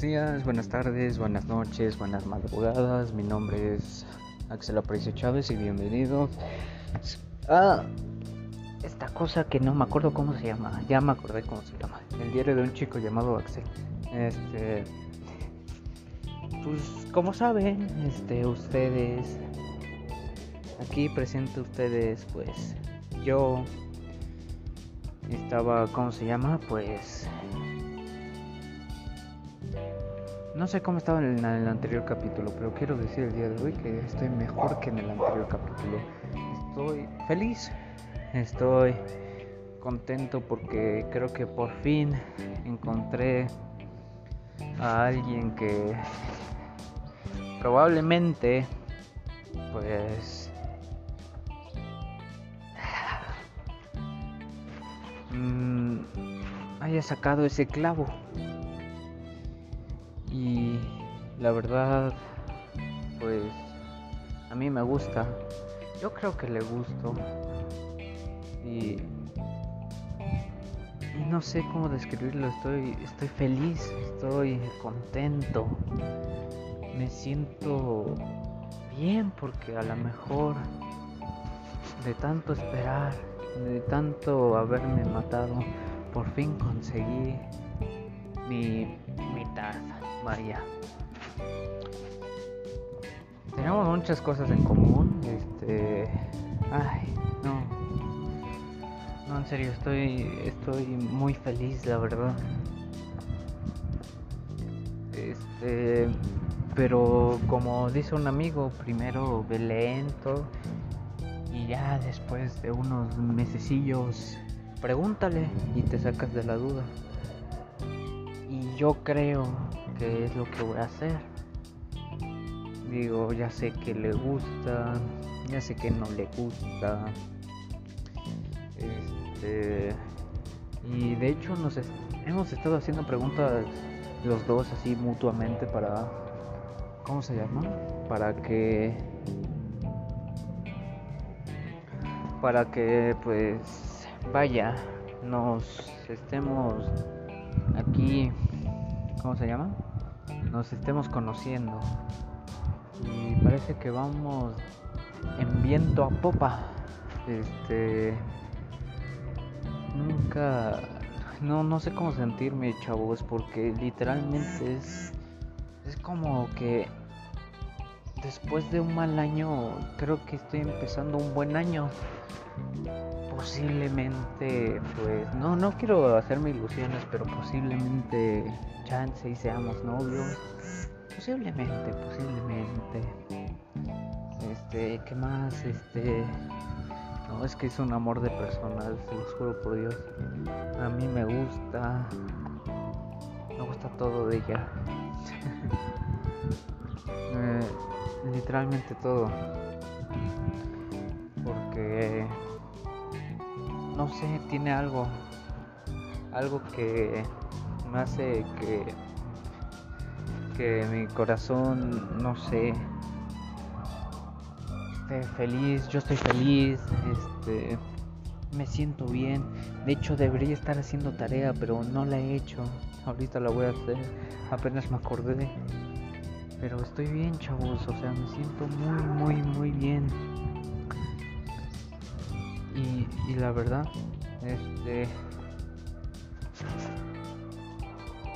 Días, buenas tardes, buenas noches, buenas madrugadas. Mi nombre es Axel Aparicio Chávez y bienvenido a esta cosa que no me acuerdo cómo se llama. Ya me acordé cómo se llama. El diario de un chico llamado Axel. Este, pues como saben, este, ustedes aquí presento ustedes, pues yo estaba, ¿cómo se llama? Pues no sé cómo estaba en el, anterior capítulo, pero quiero decir el día de hoy que estoy mejor que en el anterior capítulo. Estoy feliz, estoy contento porque creo que por fin encontré a alguien que probablemente pues mm, haya sacado ese clavo y la verdad pues a mí me gusta. Yo creo que le gusto. Y, no sé cómo describirlo estoy estoy feliz estoy contento. Me siento bien porque a lo mejor de tanto esperar de tanto haberme matado por fin conseguí mi mitad María. Tenemos muchas cosas en común. Este. Ay, no. No, en serio, estoy. Estoy muy feliz, la verdad. Este. Pero como dice un amigo, primero ve lento. Y ya después de unos mesecillos, pregúntale y te sacas de la duda. Y yo creo qué es lo que voy a hacer. Digo, ya sé que le gusta, ya sé que no le gusta. Este, y de hecho nos hemos estado haciendo preguntas los dos así mutuamente para ¿cómo se llama? Para que para que pues vaya, nos estemos aquí ¿cómo se llama? Nos estemos conociendo. Y parece que vamos en viento a popa. Este. Nunca. No, no sé cómo sentirme, chavos, porque literalmente es. Es como que. Después de un mal año, creo que estoy empezando un buen año. Posiblemente, pues. No, no quiero hacerme ilusiones, pero posiblemente chance y seamos novios. Posiblemente, posiblemente. Este, ¿qué más? Este. No, es que es un amor de personal, se los juro por Dios. A mí me gusta. Me gusta todo de ella. Eh, literalmente todo. Porque. No sé, tiene algo. Algo que me hace que que mi corazón no sé esté feliz yo estoy feliz este me siento bien de hecho debería estar haciendo tarea pero no la he hecho ahorita la voy a hacer apenas me acordé pero estoy bien chavos o sea me siento muy muy muy bien y, y la verdad este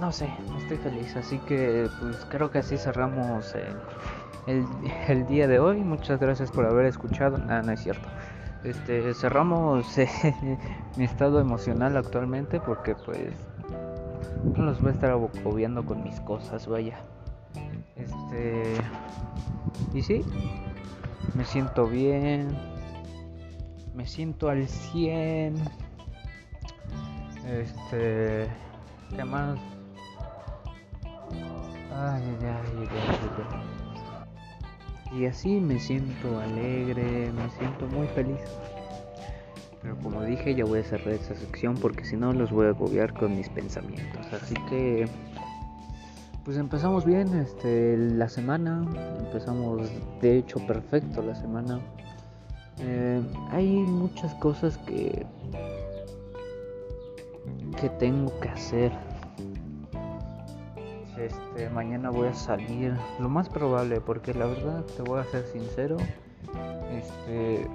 no sé, estoy feliz. Así que pues creo que así cerramos el, día de hoy. Muchas gracias por haber escuchado. Nada, no es cierto. Este, cerramos eh, mi estado emocional actualmente porque pues no los voy a estar abocobiando con mis cosas, vaya. Este, y sí, me siento bien. Me siento al 100. Este, ¿qué más? Ay, ay, ay, y así me siento alegre, me siento muy feliz. Pero como dije, ya voy a cerrar esta sección porque si no los voy a agobiar con mis pensamientos. Así que pues empezamos bien este la semana, empezamos de hecho perfecto la semana. Eh, hay muchas cosas que que tengo que hacer este, mañana voy a salir, lo más probable, porque la verdad te voy a ser sincero, este,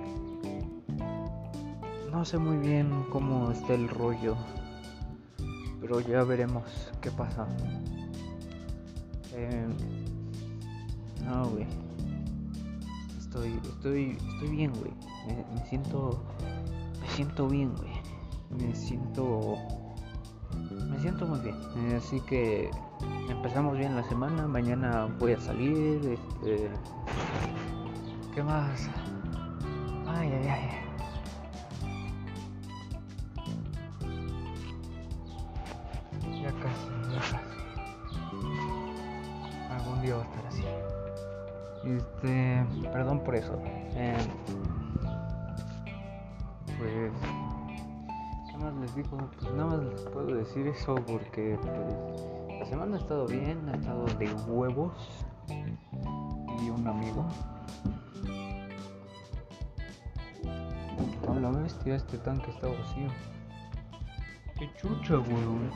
no sé muy bien cómo está el rollo, pero ya veremos qué pasa. Eh, no, güey. Estoy, estoy, estoy bien, güey. Me, siento, me siento bien, güey. Me siento me siento muy bien. Eh, así que empezamos bien la semana. Mañana voy a salir. Este, ¿Qué más? Ay, ay, ay. A estar así. Este, perdón por eso. Eh, pues más les digo? Pues nada más les puedo decir eso porque pues, la semana ha estado bien, ha estado de huevos y un amigo. A la bestia, este tanque está vacío. Qué chucha, weón.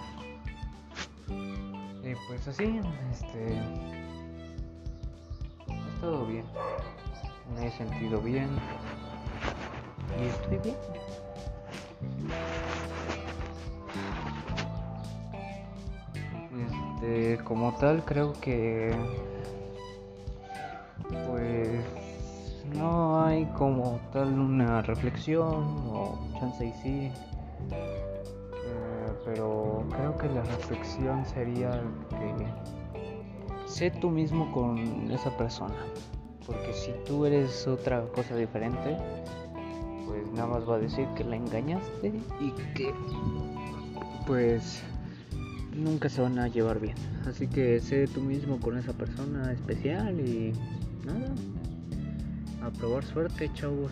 Y pues así, este. Estado bien. Me he sentido bien. Y estoy bien. Este, como tal, creo que pues no hay como tal una reflexión o chance y sí. Eh, pero creo que la reflexión sería que sé tú mismo con esa persona. Porque si tú eres otra cosa diferente, pues nada más va a decir que la engañaste y que pues nunca se van a llevar bien. Así que sé tú mismo con esa persona especial y nada. A probar suerte, chavos.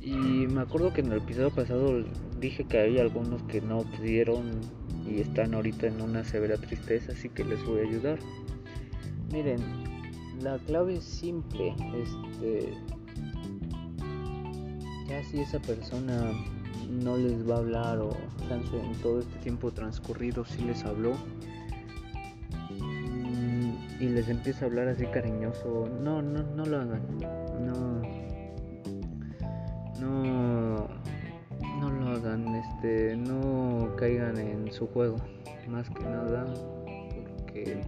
Y me acuerdo que en el episodio pasado dije que hay algunos que no pudieron y están ahorita en una severa tristeza, así que les voy a ayudar. Miren, la clave es simple. Este, ya si esa persona no les va a hablar o en todo este tiempo transcurrido si les habló mm, y les empieza a hablar así cariñoso, no, no, no lo hagan, no, no, hagan, este, no caigan en su juego, más que nada, porque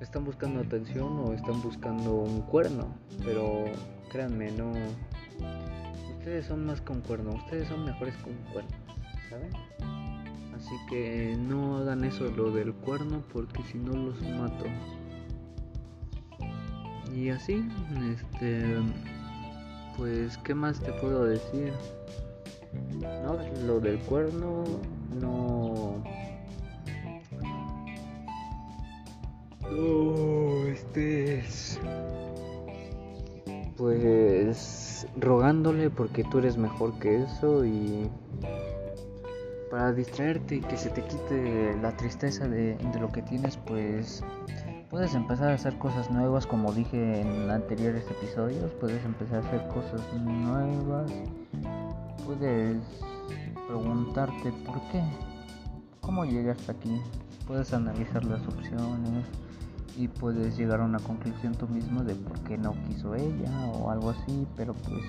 están buscando atención o están buscando un cuerno, pero créanme, no Ustedes son más con cuerno, ustedes son mejores con cuerno, ¿saben? Así que no hagan eso lo del cuerno porque si no los mato. Y así, este, pues, ¿qué más te puedo decir? No, lo del cuerno no. No, este es. Pues rogándole porque tú eres mejor que eso y para distraerte y que se te quite la tristeza de, lo que tienes, pues puedes empezar a hacer cosas nuevas, como dije en anteriores episodios, puedes empezar a hacer cosas nuevas, puedes preguntarte por qué, cómo llegué hasta aquí, puedes analizar las opciones, y puedes llegar a una conclusión tú mismo de por qué no quiso ella o algo así, pero pues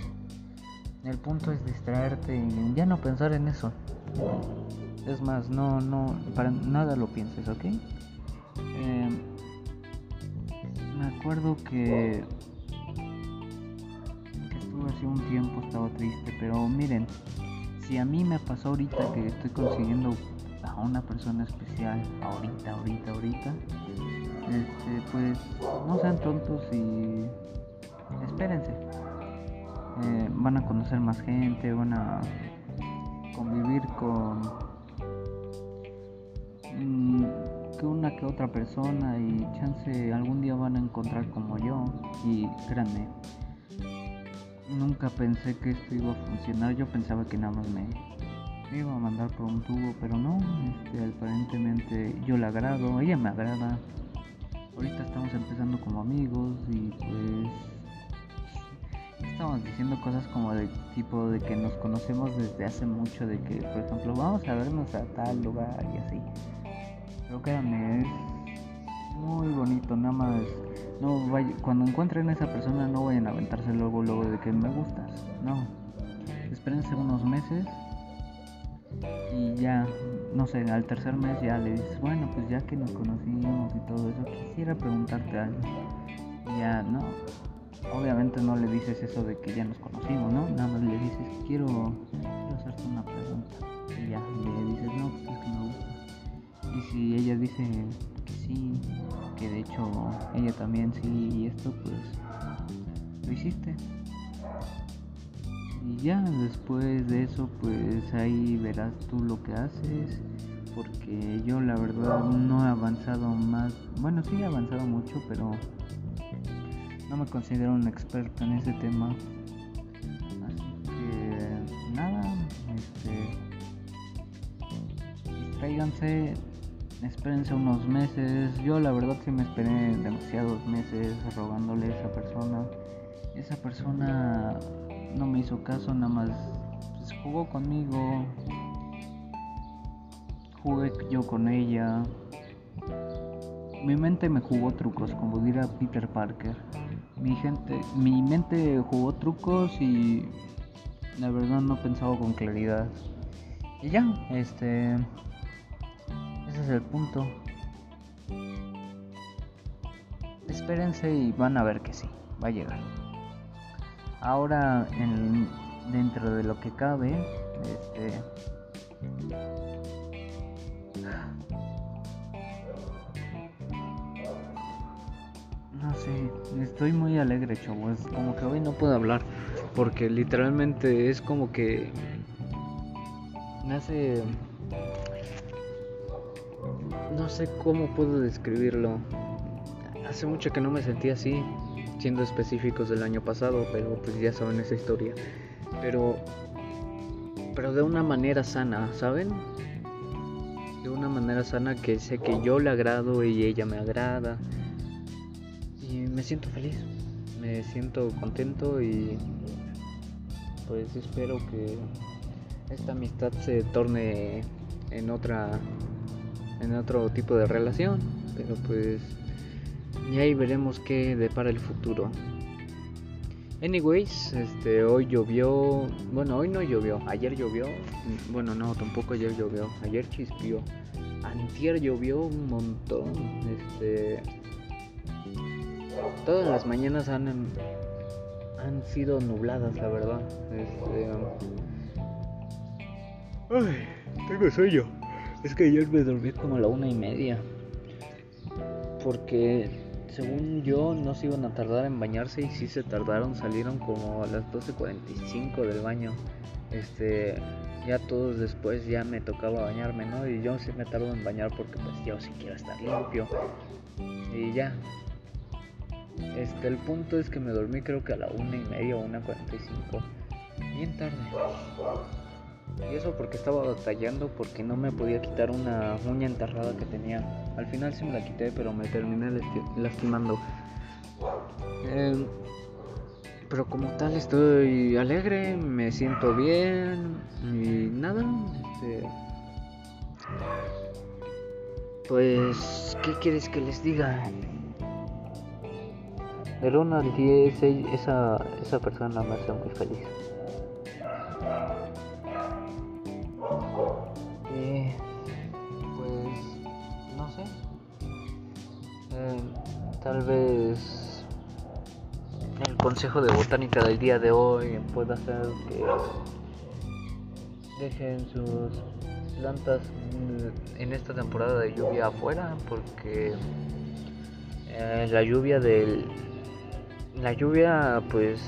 el punto es distraerte y ya no pensar en eso. Es más, no, no, para nada lo pienses, ¿ok? Em, me acuerdo que, hace un tiempo, estaba triste, pero miren, si a mí me pasó ahorita que estoy consiguiendo a una persona especial, ahorita, ahorita, ahorita, este, pues no sean tontos y espérense. Eh, van a conocer más gente, van a convivir con mm, que una que otra persona y chance algún día van a encontrar como yo y créanme nunca pensé que esto iba a funcionar yo pensaba que nada más me, iba a mandar por un tubo pero no este, aparentemente yo le agrado ella me agrada ahorita estamos empezando como amigos y pues estamos diciendo cosas como de tipo de que nos conocemos desde hace mucho, de que por ejemplo vamos a vernos a tal lugar y así. Pero créanme, es muy bonito, nada más. No vaya, cuando encuentren a esa persona no vayan a aventarse luego luego de que me gustas. No. Espérense unos meses y ya, no sé, al tercer mes ya le dices, bueno, pues ya que nos conocimos y todo eso, quisiera preguntarte algo. Y ya, no, obviamente no le dices eso de que ya nos conocimos, ¿no? Nada más le dices, quiero, quiero hacerte una pregunta. Y ya, le dices, no, pues es que me gusta. Y si ella dice que sí, que de hecho ella también sí, y esto, pues lo hiciste. Y ya después de eso, pues ahí verás tú lo que haces. Porque yo la verdad no he avanzado más. Bueno, sí he avanzado mucho, pero no me considero un experto en ese tema. Así que nada, este tráiganse, espérense unos meses. Yo la verdad sí me esperé demasiados meses rogándole a esa persona. Esa persona no me hizo caso, nada más pues, jugó conmigo. Jugué yo con ella. Mi mente me jugó trucos, como dirá Peter Parker. Mi gente, mi mente jugó trucos y la verdad no pensaba con claridad. Y ya, este ese es el punto. Espérense y van a ver que sí, va a llegar. Ahora, en, dentro de lo que cabe, este. No sé, estoy muy alegre, chavos. Como que hoy no puedo hablar. Porque literalmente es como que. Me hace. No sé cómo puedo describirlo. Hace mucho que no me sentía así siendo específicos del año pasado, pero pues ya saben esa historia. Pero pero de una manera sana, ¿saben? De una manera sana que sé que yo le agrado y ella me agrada. Y me siento feliz, me siento contento y pues espero que esta amistad se torne en otra en otro tipo de relación, pero pues y ahí veremos qué depara el futuro. Anyways, este, hoy llovió, bueno, hoy no llovió, ayer llovió, bueno, no, tampoco ayer llovió, ayer chispió, antier llovió un montón, este, todas las mañanas han, han sido nubladas, la verdad, este, ay, tengo sueño, es que ayer me dormí como a la una y media, porque según yo no se iban a tardar en bañarse y si se tardaron, salieron como a las 12.45 del baño. Este, ya todos después ya me tocaba bañarme, ¿no? Y yo sí me tardo en bañar porque pues yo sí quiero estar limpio. Y ya. Este, el punto es que me dormí creo que a la una y media o una 45. Bien tarde. Y eso porque estaba batallando porque no me podía quitar una uña enterrada que tenía. Al final sí me la quité, pero me terminé lastimando. Eh, pero como tal estoy alegre, me siento bien y nada. Este, pues, ¿qué quieres que les diga? Del 1 al 10, esa, esa persona me hace muy feliz. Tal vez el consejo de botánica del día de hoy pueda hacer que dejen sus plantas en esta temporada de lluvia afuera porque eh, la lluvia del la lluvia pues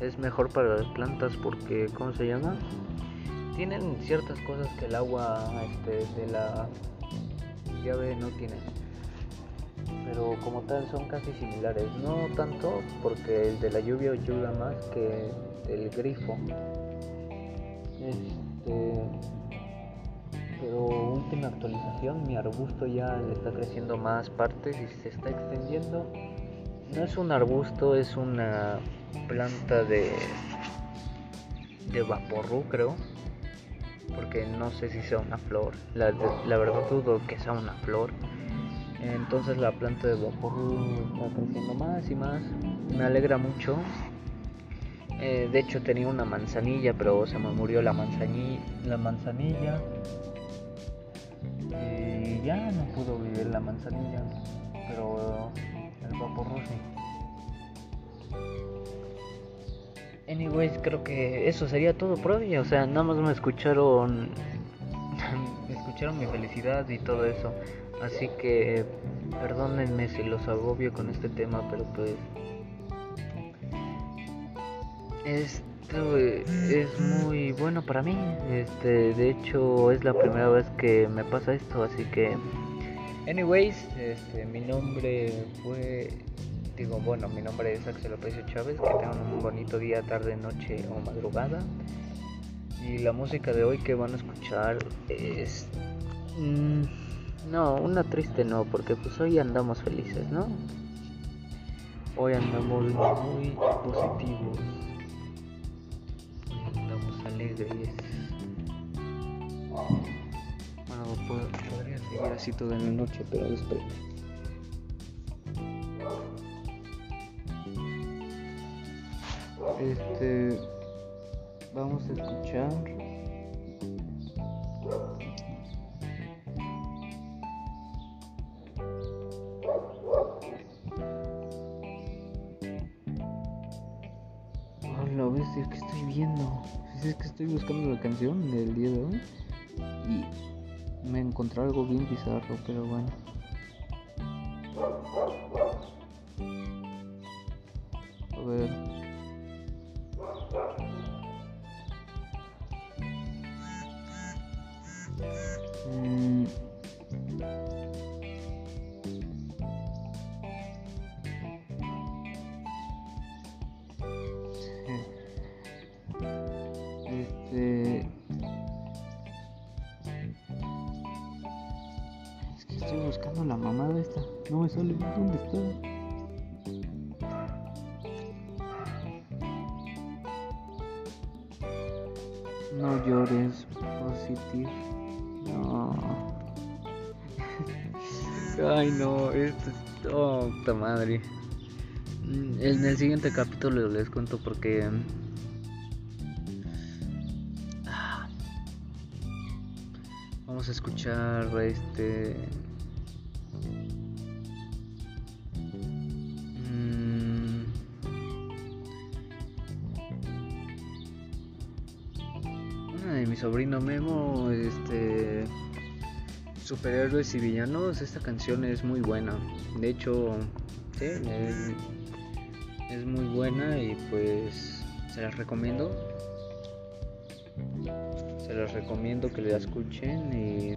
es mejor para las plantas porque cómo se llama tienen ciertas cosas que el agua este, de la llave no tiene pero como tal son casi similares. No tanto porque el de la lluvia ayuda más que el grifo. Este, pero última actualización, mi arbusto ya le está creciendo más partes y se está extendiendo. No es un arbusto, es una planta de de vaporru, creo. porque no sé si sea una flor. La, la verdad dudo que sea una flor. Entonces la planta de vaporru está creciendo más y más. Me alegra mucho. Eh, de hecho tenía una manzanilla, pero se me murió la manzanilla. La manzanilla. Y ya no pudo vivir la manzanilla. Pero el vaporru sí. Anyways, creo que eso sería todo por hoy. O sea, nada más me escucharon. me escucharon mi felicidad y todo eso. Así que perdónenme si los agobio con este tema, pero pues esto es muy bueno para mí. Este, de hecho, es la primera vez que me pasa esto, así que anyways, este mi nombre fue digo, bueno, mi nombre es Axel López Chávez, que tengan un bonito día, tarde, noche o madrugada. Y la música de hoy que van a escuchar es mmm, no, una triste no, porque pues hoy andamos felices, ¿no? Hoy andamos muy positivos. Hoy andamos alegres. Bueno, podría seguir así toda la noche, pero después. Este. Vamos a escuchar. Estoy buscando la canción del día de hoy y me encontré algo bien bizarro, pero bueno. A ver. Mm. Buscando la mamada esta. No me sale. ¿Dónde está? No llores, positive. No. Ay, no, esto es. Oh, puta madre. En el siguiente capítulo les cuento porque. Vamos a escuchar este. Sobrino Memo, este. Superhéroes y villanos, esta canción es muy buena. De hecho, sí, es, es muy buena y pues se las recomiendo. Se les recomiendo que la escuchen y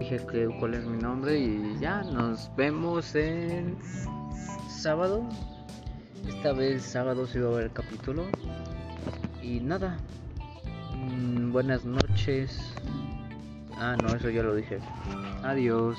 dije que cuál es mi nombre y ya nos vemos en sábado. Esta vez sábado sí va a haber capítulo. Y nada. Mm, buenas noches. Ah, no, eso ya lo dije. Adiós.